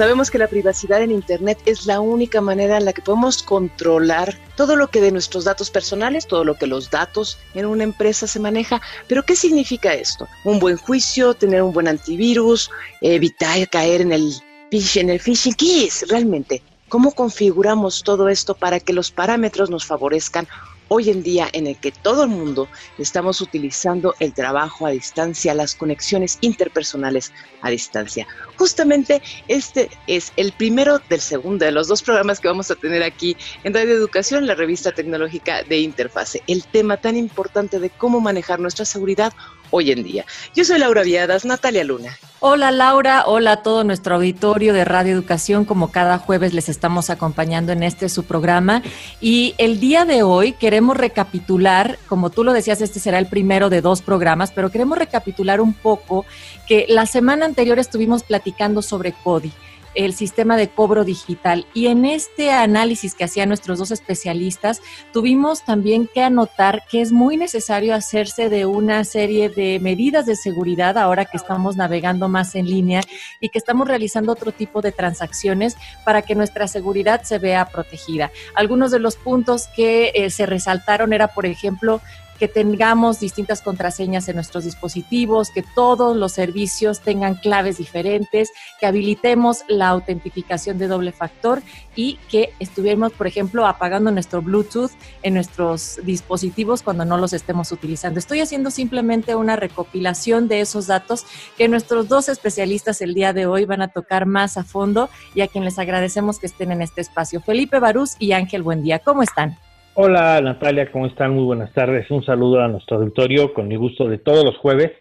Sabemos que la privacidad en Internet es la única manera en la que podemos controlar todo lo que de nuestros datos personales, todo lo que los datos en una empresa se maneja. Pero ¿qué significa esto? Un buen juicio, tener un buen antivirus, evitar caer en el phishing, en el phishing. ¿Qué es realmente? ¿Cómo configuramos todo esto para que los parámetros nos favorezcan hoy en día en el que todo el mundo estamos utilizando el trabajo a distancia, las conexiones interpersonales a distancia. Justamente este es el primero del segundo de los dos programas que vamos a tener aquí en Radio Educación, la revista tecnológica de Interfase, el tema tan importante de cómo manejar nuestra seguridad hoy en día. Yo soy Laura Viadas, Natalia Luna. Hola Laura, hola a todo nuestro auditorio de Radio Educación, como cada jueves les estamos acompañando en este su programa y el día de hoy queremos recapitular, como tú lo decías, este será el primero de dos programas, pero queremos recapitular un poco que la semana anterior estuvimos platicando sobre CODI el sistema de cobro digital. Y en este análisis que hacían nuestros dos especialistas, tuvimos también que anotar que es muy necesario hacerse de una serie de medidas de seguridad ahora que estamos navegando más en línea y que estamos realizando otro tipo de transacciones para que nuestra seguridad se vea protegida. Algunos de los puntos que eh, se resaltaron era, por ejemplo, que tengamos distintas contraseñas en nuestros dispositivos, que todos los servicios tengan claves diferentes, que habilitemos la autentificación de doble factor y que estuviéramos, por ejemplo, apagando nuestro Bluetooth en nuestros dispositivos cuando no los estemos utilizando. Estoy haciendo simplemente una recopilación de esos datos que nuestros dos especialistas el día de hoy van a tocar más a fondo y a quien les agradecemos que estén en este espacio. Felipe Barús y Ángel Buendía, ¿cómo están? Hola Natalia, ¿cómo están? Muy buenas tardes. Un saludo a nuestro auditorio con mi gusto de todos los jueves.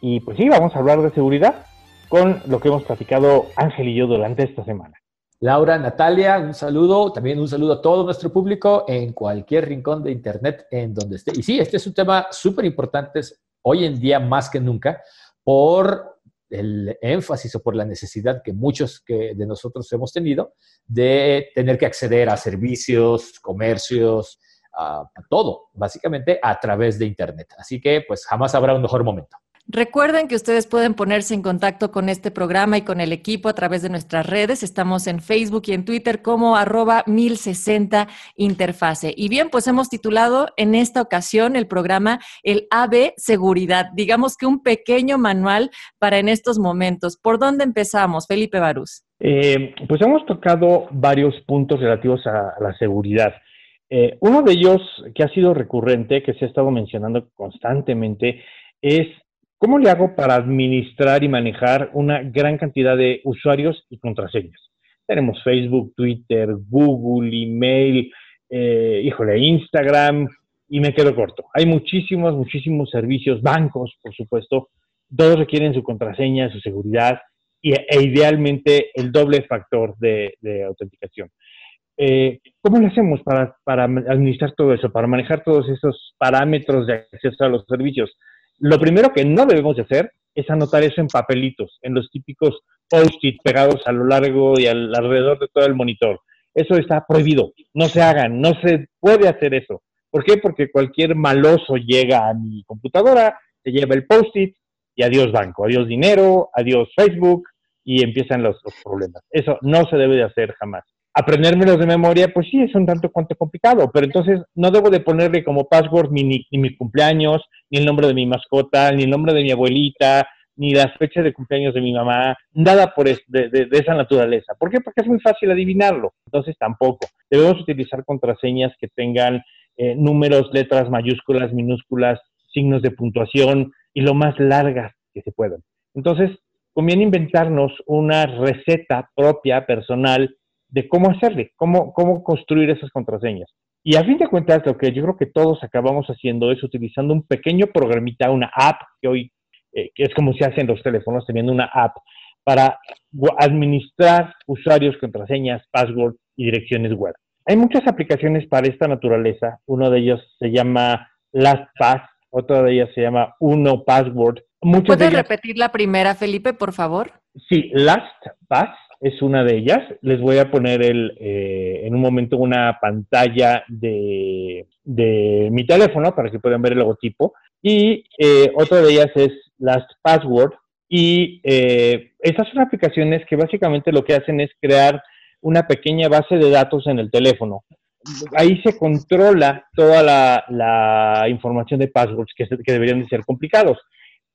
Y pues sí, vamos a hablar de seguridad con lo que hemos platicado Ángel y yo durante esta semana. Laura, Natalia, un saludo, también un saludo a todo nuestro público en cualquier rincón de Internet en donde esté. Y sí, este es un tema súper importante hoy en día más que nunca por el énfasis o por la necesidad que muchos que de nosotros hemos tenido de tener que acceder a servicios, comercios, a, a todo, básicamente a través de Internet. Así que pues jamás habrá un mejor momento. Recuerden que ustedes pueden ponerse en contacto con este programa y con el equipo a través de nuestras redes. Estamos en Facebook y en Twitter como arroba 1060 Interfase. Y bien, pues hemos titulado en esta ocasión el programa El AB Seguridad. Digamos que un pequeño manual para en estos momentos. ¿Por dónde empezamos, Felipe Barús? Eh, pues hemos tocado varios puntos relativos a, la seguridad. Eh, uno de ellos que ha sido recurrente, que se ha estado mencionando constantemente, es ¿Cómo le hago para administrar y manejar una gran cantidad de usuarios y contraseñas? Tenemos Facebook, Twitter, Google, email, eh, híjole, Instagram, y me quedo corto. Hay muchísimos, muchísimos servicios, bancos, por supuesto, todos requieren su contraseña, su seguridad y, e idealmente el doble factor de, autenticación. Eh, ¿Cómo le hacemos para administrar todo eso, para manejar todos esos parámetros de acceso a los servicios? Lo primero que no debemos de hacer es anotar eso en papelitos, en los típicos post-it pegados a lo largo y alrededor de todo el monitor. Eso está prohibido. No se hagan, no se puede hacer eso. ¿Por qué? Porque cualquier maloso llega a mi computadora, se lleva el post-it y adiós banco, adiós dinero, adiós Facebook y empiezan los, los problemas. Eso no se debe de hacer jamás aprendérmelos de memoria, pues sí, es un tanto cuanto complicado, pero entonces no debo de ponerle como password ni, ni, mi cumpleaños, ni el nombre de mi mascota, ni el nombre de mi abuelita, ni las fechas de cumpleaños de mi mamá, nada por de, esa naturaleza. ¿Por qué? Porque es muy fácil adivinarlo, entonces tampoco. Debemos utilizar contraseñas que tengan eh, números, letras mayúsculas, minúsculas, signos de puntuación y lo más largas que se puedan. Entonces, conviene inventarnos una receta propia, personal, de cómo hacerle, cómo, cómo construir esas contraseñas. Y a fin de cuentas, lo que yo creo que todos acabamos haciendo es utilizando un pequeño programita, una app, que hoy eh, es como se hace en los teléfonos, teniendo una app para administrar usuarios, contraseñas, passwords y direcciones web. Hay muchas aplicaciones para esta naturaleza. Uno de ellos se llama LastPass, otra de ellas se llama Uno Password. ¿Puedes repetir la primera, Felipe, por favor? Sí, LastPass es una de ellas. Les voy a poner el, eh, en un momento una pantalla de, mi teléfono para que puedan ver el logotipo. Y eh, otra de ellas es LastPassword. Y eh, estas son aplicaciones que básicamente lo que hacen es crear una pequeña base de datos en el teléfono. Ahí se controla toda la, información de passwords que, que deberían de ser complicados.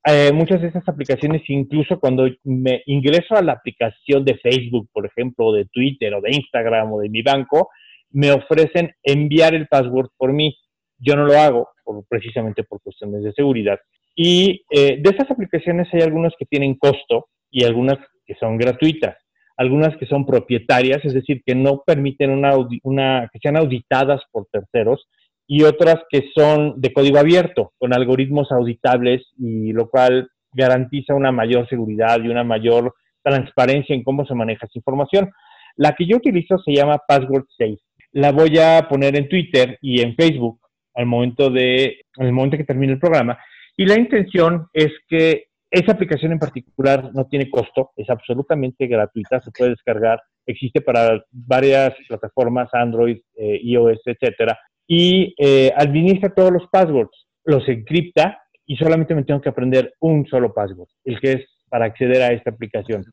Eh, muchas de estas aplicaciones, incluso cuando me ingreso a la aplicación de Facebook, por ejemplo, o de Twitter, o de Instagram, o de mi banco, me ofrecen enviar el password por mí. Yo no lo hago, precisamente por cuestiones de seguridad. Y eh, de estas aplicaciones hay algunas que tienen costo y algunas que son gratuitas, algunas que son propietarias, es decir, que no permiten una, una que sean auditadas por terceros y otras que son de código abierto, con algoritmos auditables y lo cual garantiza una mayor seguridad y una mayor transparencia en cómo se maneja esa información. La que yo utilizo se llama Password Safe. La voy a poner en Twitter y en Facebook al momento de, al momento que termine el programa. Y la intención es que esa aplicación en particular no tiene costo, es absolutamente gratuita, se puede descargar, existe para varias plataformas, Android, eh, iOS, etcétera, y eh, administra todos los passwords, los encripta y solamente me tengo que aprender un solo password, el que es para acceder a esta aplicación.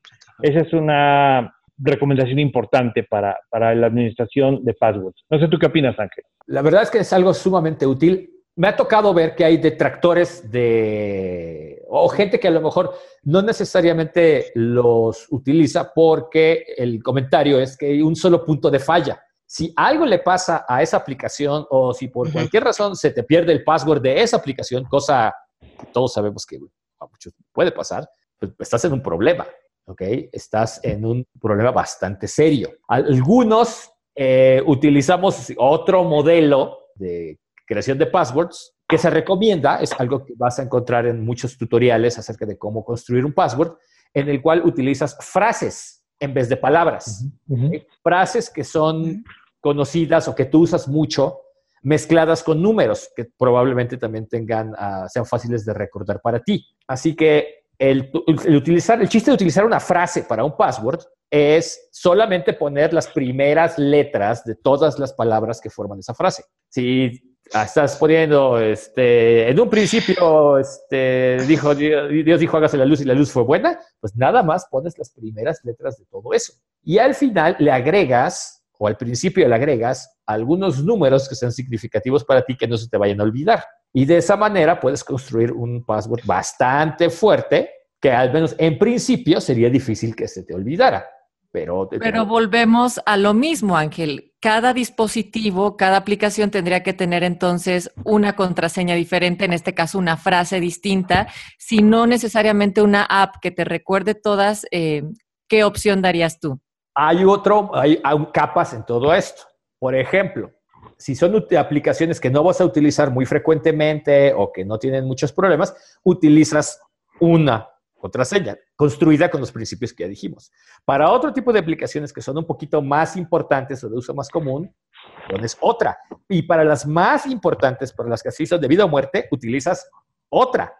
Esa es una recomendación importante para, para la administración de passwords. No sé tú qué opinas, Ángel. La verdad es que es algo sumamente útil. Me ha tocado ver que hay detractores de, o gente que a lo mejor no necesariamente los utiliza porque el comentario es que hay un solo punto de falla si algo le pasa a esa aplicación o si por cualquier razón se te pierde el password de esa aplicación, cosa que todos sabemos que a muchos puede pasar, pues estás en un problema, ¿ok? Estás en un problema bastante serio. Algunos eh, utilizamos otro modelo de creación de passwords que se recomienda, es algo que vas a encontrar en muchos tutoriales acerca de cómo construir un password, en el cual utilizas frases en vez de palabras. Frases que son conocidas o que tú usas mucho, mezcladas con números que probablemente también tengan, ah, sean fáciles de recordar para ti. Así que el, utilizar, el chiste de utilizar una frase para un password es solamente poner las primeras letras de todas las palabras que forman esa frase. Si estás poniendo, este, en un principio, este, dijo, Dios dijo, hágase la luz y la luz fue buena, pues nada más pones las primeras letras de todo eso. Y al final le agregas o al principio le agregas algunos números que sean significativos para ti que no se te vayan a olvidar. Y de esa manera puedes construir un password bastante fuerte que al menos en principio sería difícil que se te olvidara. Pero, Pero volvemos a lo mismo, Ángel. Cada dispositivo, cada aplicación tendría que tener entonces una contraseña diferente, en este caso una frase distinta, si no necesariamente una app que te recuerde todas, eh, ¿qué opción darías tú? Hay otro, hay, capas en todo esto. Por ejemplo, si son aplicaciones que no vas a utilizar muy frecuentemente o que no tienen muchos problemas, utilizas una contraseña construida con los principios que ya dijimos. Para otro tipo de aplicaciones que son un poquito más importantes o de uso más común, pones otra. Y para las más importantes, para las que así son de vida o muerte, utilizas otra.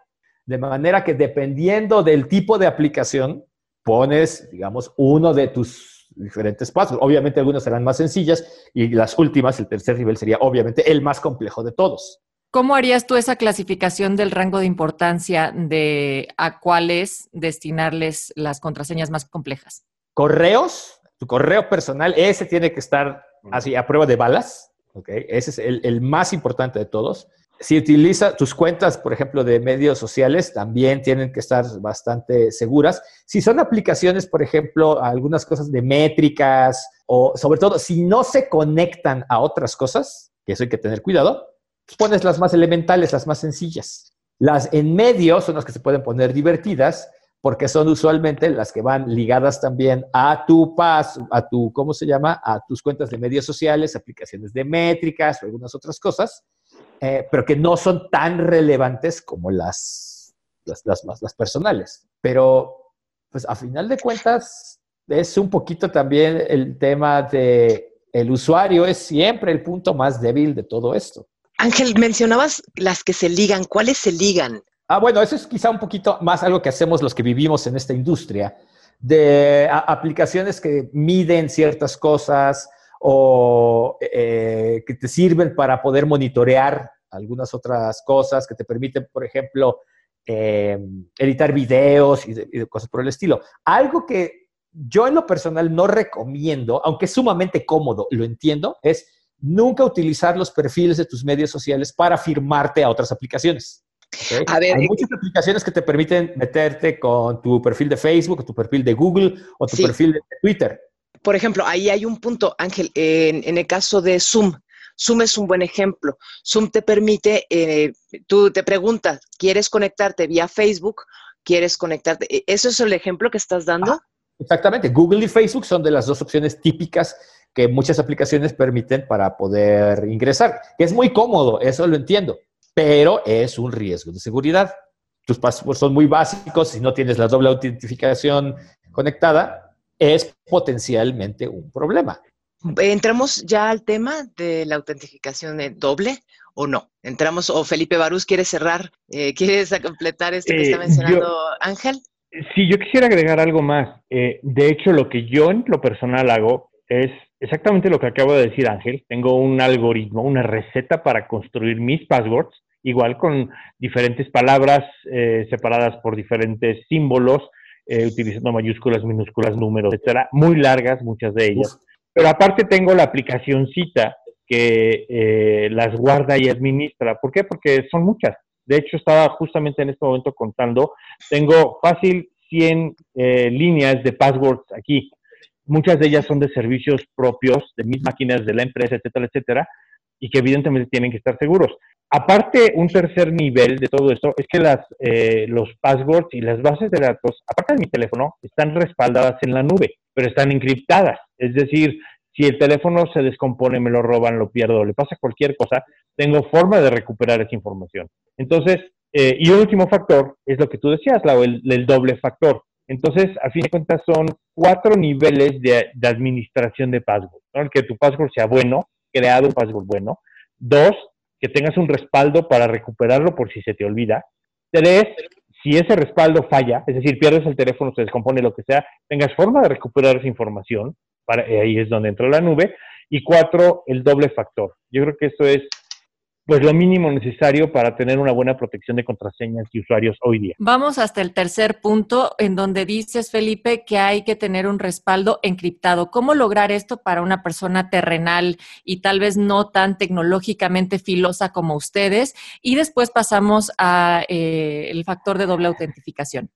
De manera que dependiendo del tipo de aplicación, pones, digamos, uno de tus diferentes pasos. Obviamente algunas serán más sencillas y las últimas, el tercer nivel, sería obviamente el más complejo de todos. ¿Cómo harías tú esa clasificación del rango de importancia de a cuáles destinarles las contraseñas más complejas? Correos, tu correo personal, ese tiene que estar así a prueba de balas, ¿ok? Ese es el, el más importante de todos si utiliza tus cuentas, por ejemplo, de medios sociales, también tienen que estar bastante seguras. Si son aplicaciones, por ejemplo, algunas cosas de métricas o sobre todo si no se conectan a otras cosas, que eso hay que tener cuidado, pues pones las más elementales, las más sencillas. Las en medio son las que se pueden poner divertidas, porque son usualmente las que van ligadas también a tu paz, a tu, ¿cómo se llama? A tus cuentas de medios sociales, aplicaciones de métricas o algunas otras cosas, eh, pero que no son tan relevantes como las, las, las, las personales. Pero, pues a final de cuentas, es un poquito también el tema de el usuario es siempre el punto más débil de todo esto. Ángel, mencionabas las que se ligan. ¿Cuáles se ligan? Ah, bueno, eso es quizá un poquito más algo que hacemos los que vivimos en esta industria, de aplicaciones que miden ciertas cosas o eh, que te sirven para poder monitorear algunas otras cosas, que te permiten, por ejemplo, eh, editar videos y, y cosas por el estilo. Algo que yo en lo personal no recomiendo, aunque es sumamente cómodo, lo entiendo, es nunca utilizar los perfiles de tus medios sociales para firmarte a otras aplicaciones. Hay eh, muchas aplicaciones que te permiten meterte con tu perfil de Facebook, tu perfil de Google o tu perfil de Twitter. Por ejemplo, ahí hay un punto, Ángel, en, el caso de Zoom. Zoom es un buen ejemplo. Zoom te permite, eh, tú te preguntas, ¿quieres conectarte vía Facebook? ¿Quieres conectarte? ¿E-, ¿Eso es el ejemplo que estás dando? exactamente. Google y Facebook son de las dos opciones típicas que muchas aplicaciones permiten para poder ingresar, es muy cómodo, eso lo entiendo pero es un riesgo de seguridad. Tus pasos son muy básicos, si no tienes la doble autentificación conectada, es potencialmente un problema. ¿Entramos ya al tema de la autentificación doble o no? ¿Entramos o Felipe Barús quiere cerrar, eh, quieres completar esto que está eh, mencionando Ángel? Sí, yo quisiera agregar algo más. Eh, de hecho, lo que yo en lo personal hago es exactamente lo que acabo de decir Ángel. Tengo un algoritmo, una receta para construir mis passwords, igual con diferentes palabras eh, separadas por diferentes símbolos, eh, utilizando mayúsculas, minúsculas, números, etcétera, muy largas, muchas de ellas. Pero aparte tengo la aplicacióncita que eh, las guarda y administra. ¿Por qué? Porque son muchas. De hecho, estaba justamente en este momento contando, tengo fácil 100 líneas de passwords aquí muchas de ellas son de servicios propios, de mis máquinas, de la empresa, etcétera, etcétera, y que evidentemente tienen que estar seguros. Aparte, un tercer nivel de todo esto es que las, eh, los passwords y las bases de datos, aparte de mi teléfono, están respaldadas en la nube, pero están encriptadas. Es decir, si el teléfono se descompone, me lo roban, lo pierdo, le pasa cualquier cosa, tengo forma de recuperar esa información. Entonces, eh, y un último factor es lo que tú decías, Lau, el, doble factor. Entonces, a fin de cuentas, son cuatro niveles de, administración de password. Que tu password sea bueno, creado un password bueno. Dos, que tengas un respaldo para recuperarlo por si se te olvida. Tres, si ese respaldo falla, es decir, pierdes el teléfono, se descompone, lo que sea, tengas forma de recuperar esa información. Para, ahí es donde entra la nube. Y cuatro, el doble factor. Yo creo que esto es pues lo mínimo necesario para tener una buena protección de contraseñas y usuarios hoy día. Vamos hasta el tercer punto en donde dices, Felipe, que hay que tener un respaldo encriptado. ¿Cómo lograr esto para una persona terrenal y tal vez no tan tecnológicamente filosa como ustedes? Y después pasamos a eh, el factor de doble autentificación.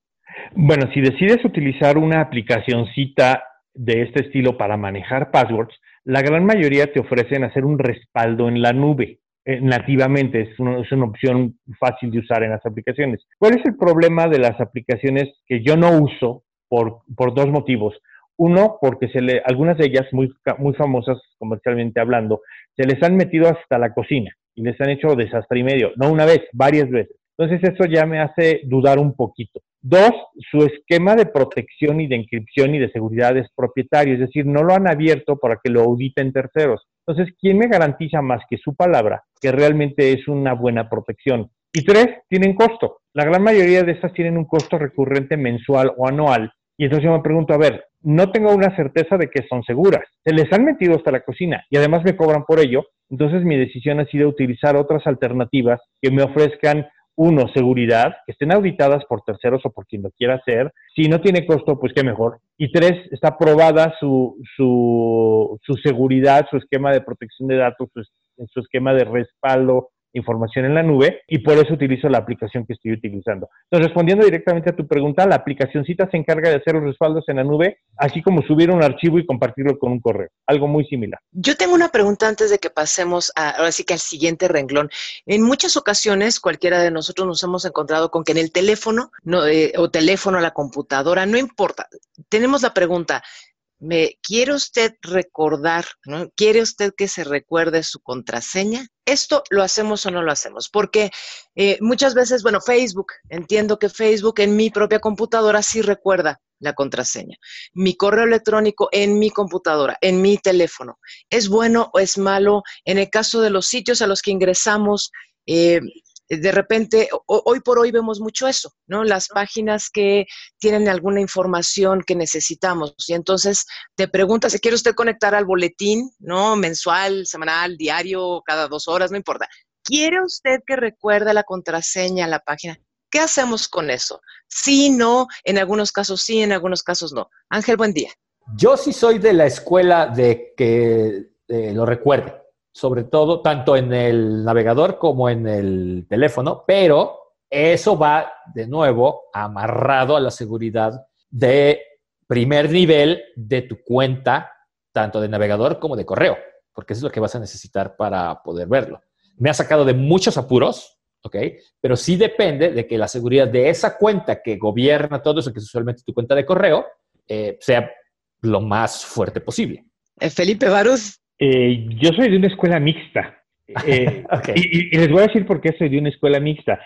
Bueno, si decides utilizar una aplicacióncita de este estilo para manejar passwords, la gran mayoría te ofrecen hacer un respaldo en la nube. Eh, nativamente, es una, es una, opción fácil de usar en las aplicaciones. ¿Cuál es el problema de las aplicaciones que yo no uso por, por dos motivos? Uno, porque se le, algunas de ellas, muy, muy famosas comercialmente hablando, se les han metido hasta la cocina y les han hecho desastre y medio, no una vez, varias veces. Entonces eso ya me hace dudar un poquito. Dos, su esquema de protección y de encripción y de seguridad es propietario, es decir, no lo han abierto para que lo auditen terceros. Entonces, ¿quién me garantiza más que su palabra que realmente es una buena protección? Y tres, tienen costo. La gran mayoría de estas tienen un costo recurrente mensual o anual. Y entonces yo me pregunto, a ver, no tengo una certeza de que son seguras. Se les han metido hasta la cocina y además me cobran por ello. Entonces mi decisión ha sido utilizar otras alternativas que me ofrezcan uno, seguridad, que estén auditadas por terceros o por quien lo quiera hacer. Si no tiene costo, pues qué mejor. Y tres, está probada su, su, seguridad, su esquema de protección de datos, su, su esquema de respaldo información en la nube y por eso utilizo la aplicación que estoy utilizando. Entonces, respondiendo directamente a tu pregunta, la aplicacióncita se encarga de hacer los respaldos en la nube, así como subir un archivo y compartirlo con un correo, algo muy similar. Yo tengo una pregunta antes de que pasemos a, ahora sí que al siguiente renglón. En muchas ocasiones, cualquiera de nosotros nos hemos encontrado con que en el teléfono no, eh, o teléfono, la computadora, no importa, tenemos la pregunta, ¿Me quiere usted recordar, ¿no? ¿Quiere usted que se recuerde su contraseña? ¿Esto lo hacemos o no lo hacemos? Porque eh, muchas veces, bueno, Facebook, entiendo que Facebook en mi propia computadora sí recuerda la contraseña. Mi correo electrónico en mi computadora, en mi teléfono. ¿Es bueno o es malo? En el caso de los sitios a los que ingresamos, eh, de repente, hoy por hoy vemos mucho eso, ¿no? Las páginas que tienen alguna información que necesitamos. Y entonces te preguntas, ¿se quiere usted conectar al boletín, ¿no? Mensual, semanal, diario, cada dos horas, no importa. ¿Quiere usted que recuerde la contraseña a la página? ¿Qué hacemos con eso? Sí, no, en algunos casos sí, en algunos casos no. Ángel, buen día. Yo sí soy de la escuela de que eh, lo recuerde sobre todo tanto en el navegador como en el teléfono, pero eso va de nuevo amarrado a la seguridad de primer nivel de tu cuenta, tanto de navegador como de correo, porque eso es lo que vas a necesitar para poder verlo. Me ha sacado de muchos apuros, ¿ok? Pero sí depende de que la seguridad de esa cuenta que gobierna todo eso, que es usualmente tu cuenta de correo, eh, sea lo más fuerte posible. Eh, Felipe Baruz, eh, yo soy de una escuela mixta. Eh, y, les voy a decir por qué soy de una escuela mixta.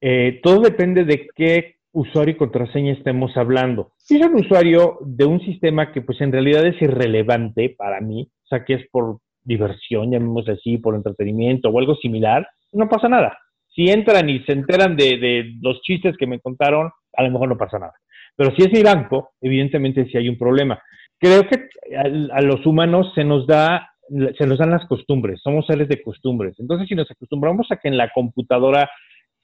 Eh, todo depende de qué usuario y contraseña estemos hablando. Si es un usuario de un sistema que pues en realidad es irrelevante para mí, o sea que es por diversión, llamémoslo así, por entretenimiento o algo similar, no pasa nada. Si entran y se enteran de, de los chistes que me contaron, a lo mejor no pasa nada. Pero si es mi banco, evidentemente sí hay un problema. Creo que a, a los humanos se nos da se nos dan las costumbres, somos seres de costumbres. Entonces, si nos acostumbramos a que en la computadora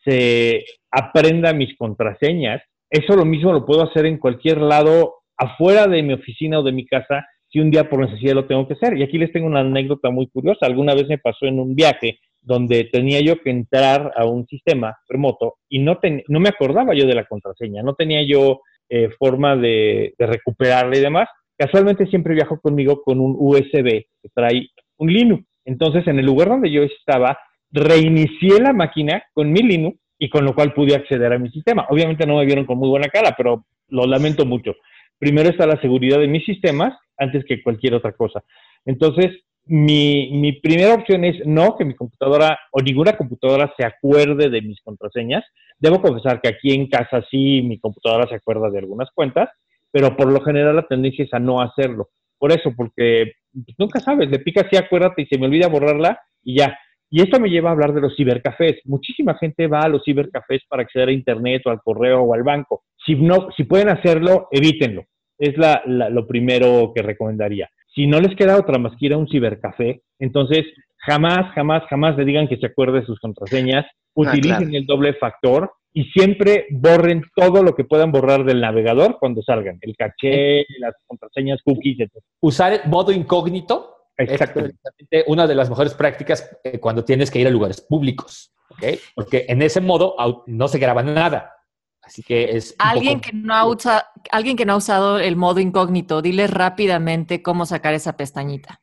se aprenda mis contraseñas, eso lo mismo lo puedo hacer en cualquier lado afuera de mi oficina o de mi casa si un día por necesidad lo tengo que hacer. Y aquí les tengo una anécdota muy curiosa. Alguna vez me pasó en un viaje donde tenía yo que entrar a un sistema remoto y no, no me acordaba yo de la contraseña, no tenía yo eh, forma de, de recuperarla y demás. Casualmente siempre viajo conmigo con un USB que trae un Linux. Entonces, en el lugar donde yo estaba, reinicié la máquina con mi Linux y con lo cual pude acceder a mi sistema. Obviamente no me vieron con muy buena cara, pero lo lamento mucho. Primero está la seguridad de mis sistemas antes que cualquier otra cosa. Entonces, mi, mi, primera opción es no que mi computadora o ninguna computadora se acuerde de mis contraseñas. Debo confesar que aquí en casa sí mi computadora se acuerda de algunas cuentas, pero por lo general la tendencia es a no hacerlo. Por eso, porque pues, nunca sabes, le pica así, acuérdate y se me olvida borrarla y ya. Y esto me lleva a hablar de los cibercafés. Muchísima gente va a los cibercafés para acceder a internet o al correo o al banco. Si no, si pueden hacerlo, evítenlo. Es la, lo primero que recomendaría. Si no les queda otra más que ir a un cibercafé, entonces jamás, jamás, jamás le digan que se acuerde de sus contraseñas. Ah, Utilicen el doble factor y siempre borren todo lo que puedan borrar del navegador cuando salgan, el caché, las contraseñas, cookies, etc. Usar el modo incógnito Exactamente. es una de las mejores prácticas eh, cuando tienes que ir a lugares públicos, ¿okay? porque en ese modo no se graba nada. Así que es alguien que no ha usado, alguien que no ha usado el modo incógnito, dile rápidamente cómo sacar esa pestañita.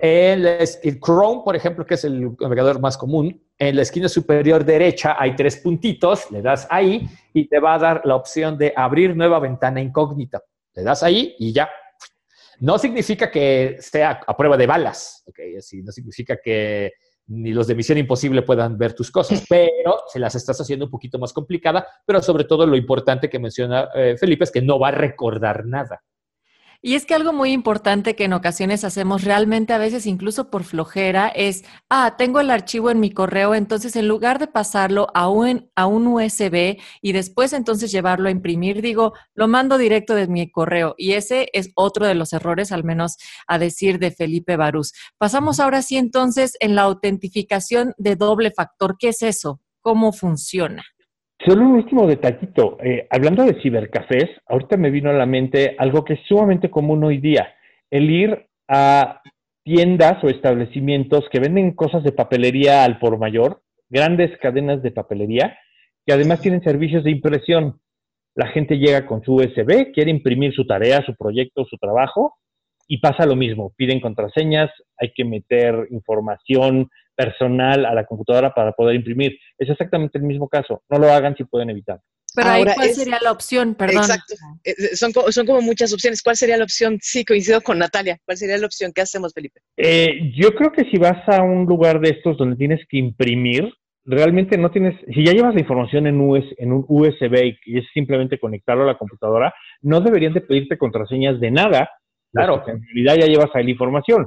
El, el Chrome, por ejemplo, que es el navegador más común, en la esquina superior derecha hay tres puntitos, le das ahí y te va a dar la opción de abrir nueva ventana incógnita. Le das ahí y ya. No significa que sea a prueba de balas, ¿okay? Así, no significa que ni los de Misión Imposible puedan ver tus cosas, pero se las estás haciendo un poquito más complicada, pero sobre todo lo importante que menciona eh, Felipe es que no va a recordar nada. Y es que algo muy importante que en ocasiones hacemos realmente a veces incluso por flojera es, ah, tengo el archivo en mi correo, entonces en lugar de pasarlo a un, a un USB y después entonces llevarlo a imprimir, digo, lo mando directo de mi correo. Y ese es otro de los errores, al menos a decir de Felipe Barús. Pasamos ahora sí entonces en la autentificación de doble factor. ¿Qué es eso? ¿Cómo funciona? Solo un último detallito. Eh, hablando de cibercafés, ahorita me vino a la mente algo que es sumamente común hoy día. El ir a tiendas o establecimientos que venden cosas de papelería al por mayor, grandes cadenas de papelería que además tienen servicios de impresión. La gente llega con su USB, quiere imprimir su tarea, su proyecto, su trabajo, y pasa lo mismo. Piden contraseñas, hay que meter información personal a la computadora para poder imprimir. Es exactamente el mismo caso. No lo hagan si pueden evitar. Pero ahí, ¿cuál sería la opción? Perdón. Exacto. Son, son, como muchas opciones. ¿Cuál sería la opción? Sí, coincido con Natalia. ¿Cuál sería la opción? ¿Qué hacemos, Felipe? Eh, yo creo que si vas a un lugar de estos donde tienes que imprimir, realmente no tienes, si ya llevas la información en, en un USB y es simplemente conectarlo a la computadora, no deberían de pedirte contraseñas de nada. Claro. En realidad ya llevas ahí la información.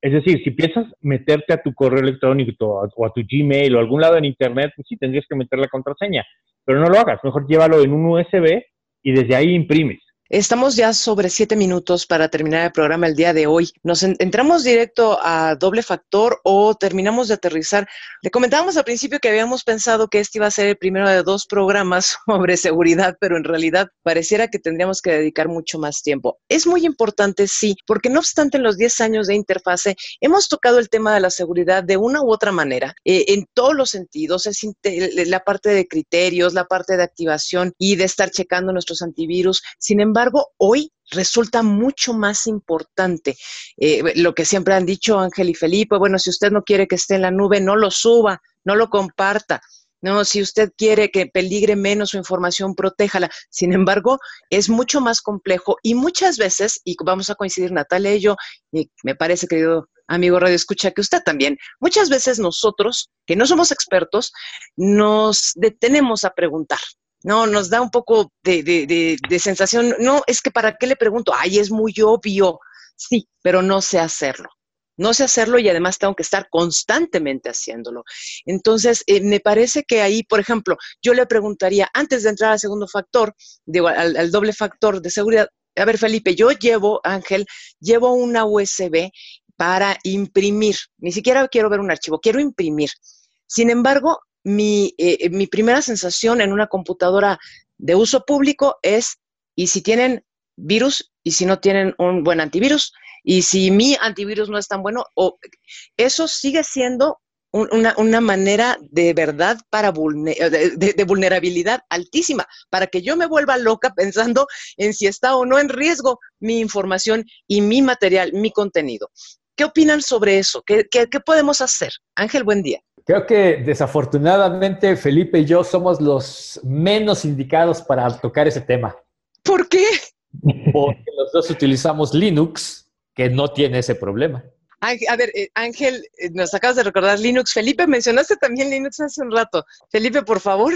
Es decir, si piensas meterte a tu correo electrónico o a tu Gmail o a algún lado en Internet, pues sí, tendrías que meter la contraseña pero no lo hagas, mejor llévalo en un USB y desde ahí imprimes. Estamos ya sobre siete minutos para terminar el programa el día de hoy. ¿Nos entramos directo a doble factor o terminamos de aterrizar? Le comentábamos al principio que habíamos pensado que este iba a ser el primero de dos programas sobre seguridad, pero en realidad pareciera que tendríamos que dedicar mucho más tiempo. Es muy importante, sí, porque no obstante en los 10 años de interfase hemos tocado el tema de la seguridad de una u otra manera, eh, en todos los sentidos, es la parte de criterios, la parte de activación y de estar checando nuestros antivirus. Sin embargo, embargo, hoy resulta mucho más importante. Eh, lo que siempre han dicho Ángel y Felipe, bueno, si usted no quiere que esté en la nube, no lo suba, no lo comparta. No, si usted quiere que peligre menos su información, protéjala. Sin embargo, es mucho más complejo y muchas veces, y vamos a coincidir Natalia y yo, y me parece, querido amigo Radio Escucha, que usted también, muchas veces nosotros, que no somos expertos, nos detenemos a preguntar. No, nos da un poco de, sensación, no, es que para qué le pregunto, ay, es muy obvio, sí, pero no sé hacerlo. No sé hacerlo y además tengo que estar constantemente haciéndolo. Entonces, eh, me parece que ahí, por ejemplo, yo le preguntaría, antes de entrar al segundo factor, digo, al, al doble factor de seguridad, a ver, Felipe, yo llevo, Ángel, llevo una USB para imprimir. Ni siquiera quiero ver un archivo, quiero imprimir. Sin embargo, mi, eh, mi primera sensación en una computadora de uso público es, ¿y si tienen virus? ¿Y si no tienen un buen antivirus? ¿Y si mi antivirus no es tan bueno? O, eso sigue siendo una, manera de verdad para de, vulnerabilidad altísima, para que yo me vuelva loca pensando en si está o no en riesgo mi información y mi material, mi contenido. ¿Qué opinan sobre eso? qué podemos hacer? Ángel, buen día. Creo que desafortunadamente Felipe y yo somos los menos indicados para tocar ese tema. ¿Por qué? Porque los dos utilizamos Linux, que no tiene ese problema. A ver, eh, Ángel, eh, nos acabas de recordar Linux. Felipe, mencionaste también Linux hace un rato. Felipe, por favor.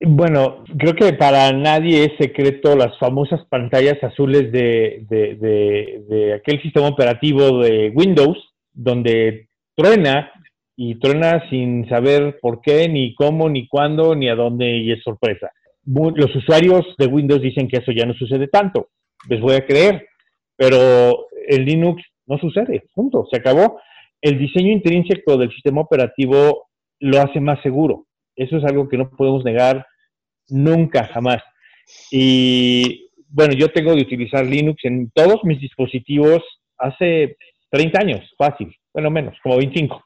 Bueno, creo que para nadie es secreto las famosas pantallas azules de, de aquel sistema operativo de Windows, donde truena y truena sin saber por qué, ni cómo, ni cuándo, ni a dónde, y es sorpresa. Los usuarios de Windows dicen que eso ya no sucede tanto. Les voy a creer, pero en Linux no sucede, punto, se acabó. El diseño intrínseco del sistema operativo lo hace más seguro. Eso es algo que no podemos negar nunca, jamás. Y bueno, yo tengo de utilizar Linux en todos mis dispositivos hace 30 años, fácil, bueno, menos, como 25.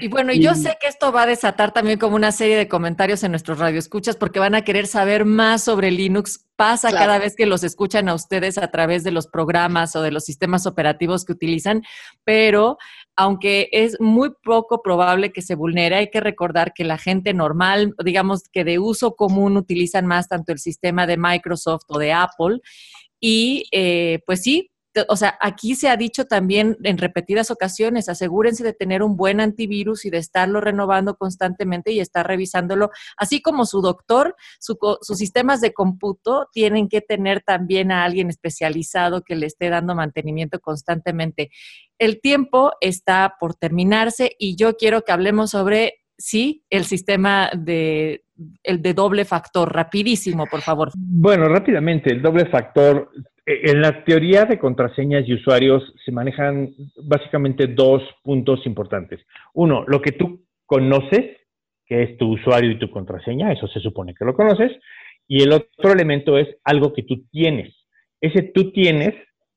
Y bueno, yo sé que esto va a desatar también como una serie de comentarios en nuestros radioescuchas porque van a querer saber más sobre Linux. Pasa cada vez que los escuchan a ustedes a través de los programas o de los sistemas operativos que utilizan, pero aunque es muy poco probable que se vulnere, hay que recordar que la gente normal, digamos que de uso común, utilizan más tanto el sistema de Microsoft o de Apple. Y eh, pues sí, o sea, aquí se ha dicho también en repetidas ocasiones, asegúrense de tener un buen antivirus y de estarlo renovando constantemente y estar revisándolo, así como su doctor, sus sistemas de cómputo tienen que tener también a alguien especializado que le esté dando mantenimiento constantemente. El tiempo está por terminarse y yo quiero que hablemos sobre sí, el sistema de, el de doble factor, rapidísimo, por favor. Bueno, rápidamente, el doble factor en la teoría de contraseñas y usuarios se manejan básicamente dos puntos importantes. Uno, lo que tú conoces, que es tu usuario y tu contraseña, eso se supone que lo conoces. Y el otro elemento es algo que tú tienes. Ese tú tienes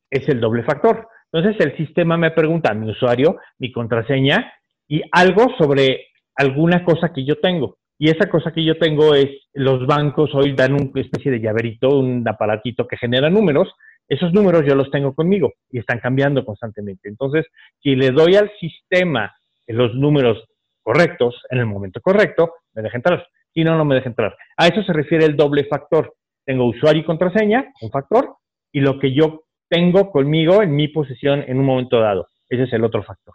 es el doble factor. Entonces el sistema me pregunta mi usuario, mi contraseña y algo sobre alguna cosa que yo tengo. Y esa cosa que yo tengo es, los bancos hoy dan una especie de llaverito, un aparatito que genera números. Esos números yo los tengo conmigo y están cambiando constantemente. Entonces, si le doy al sistema los números correctos en el momento correcto, me deja entrar. Si no, no me deja entrar. A eso se refiere el doble factor. Tengo usuario y contraseña, un factor, y lo que yo tengo conmigo en mi posesión en un momento dado. Ese es el otro factor.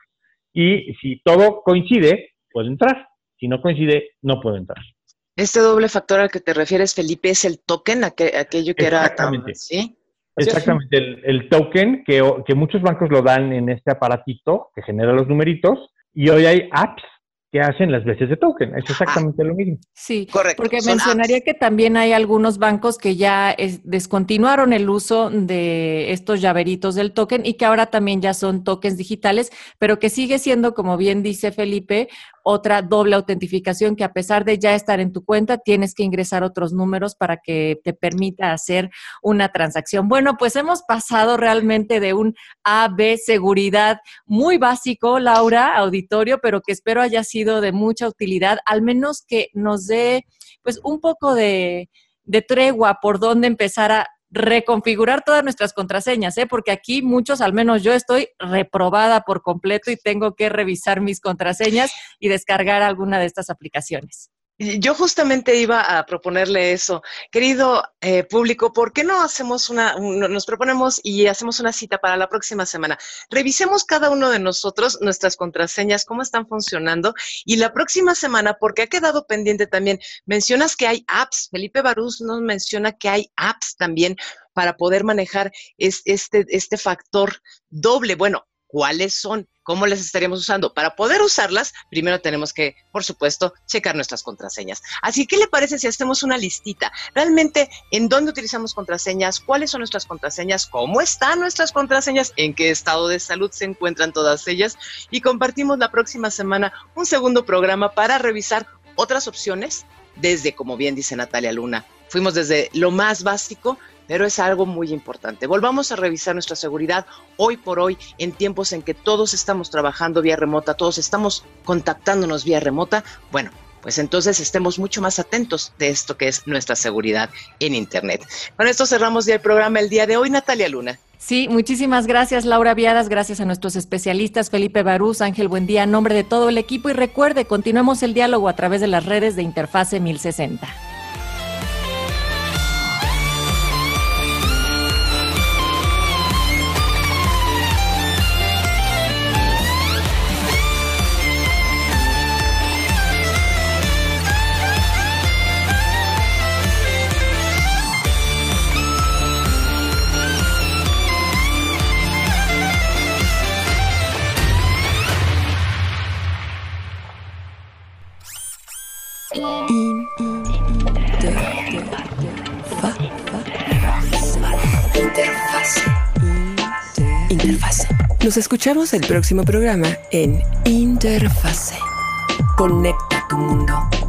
Y si todo coincide, puedo entrar. Si no coincide, no puedo entrar. Este doble factor al que te refieres, Felipe, es el token, aquello que era... Exactamente. ¿sí? Exactamente, el, token que, que, muchos bancos lo dan en este aparatito que genera los numeritos y hoy hay apps que hacen las veces de token. Es exactamente lo mismo. Sí, correcto. Porque mencionaría que también hay algunos bancos que ya descontinuaron el uso de estos llaveritos del token y que ahora también ya son tokens digitales, pero que sigue siendo, como bien dice Felipe, otra doble autentificación que a pesar de ya estar en tu cuenta, tienes que ingresar otros números para que te permita hacer una transacción. Bueno, pues hemos pasado realmente de un AB seguridad muy básico, Laura, auditorio, pero que espero haya sido de mucha utilidad, al menos que nos dé pues un poco de, de tregua por dónde empezar a reconfigurar todas nuestras contraseñas, ¿eh? porque aquí muchos, al menos yo estoy reprobada por completo y tengo que revisar mis contraseñas y descargar alguna de estas aplicaciones. Yo justamente iba a proponerle eso. Querido eh, público, ¿por qué no hacemos una, nos proponemos y hacemos una cita para la próxima semana? Revisemos cada uno de nosotros nuestras contraseñas, cómo están funcionando. Y la próxima semana, porque ha quedado pendiente también, mencionas que hay apps. Felipe Barús nos menciona que hay apps también para poder manejar este, este factor doble. Bueno, ¿cuáles son? ¿Cómo las estaríamos usando? Para poder usarlas, primero tenemos que, por supuesto, checar nuestras contraseñas. Así que, ¿qué le parece si hacemos una listita? Realmente, ¿en dónde utilizamos contraseñas? ¿Cuáles son nuestras contraseñas? ¿Cómo están nuestras contraseñas? ¿En qué estado de salud se encuentran todas ellas? Y compartimos la próxima semana un segundo programa para revisar otras opciones desde, como bien dice Natalia Luna, fuimos desde lo más básico pero es algo muy importante. Volvamos a revisar nuestra seguridad hoy por hoy en tiempos en que todos estamos trabajando vía remota, todos estamos contactándonos vía remota. Bueno, pues entonces estemos mucho más atentos de esto que es nuestra seguridad en Internet. Con esto cerramos ya el programa el día de hoy, Natalia Luna. Sí, muchísimas gracias Laura Viadas, gracias a nuestros especialistas Felipe Barús, Ángel Buendía, en nombre de todo el equipo y recuerde, continuemos el diálogo a través de las redes de Interfase 1060. Nos escuchamos el próximo programa en Interfase. Conecta tu mundo.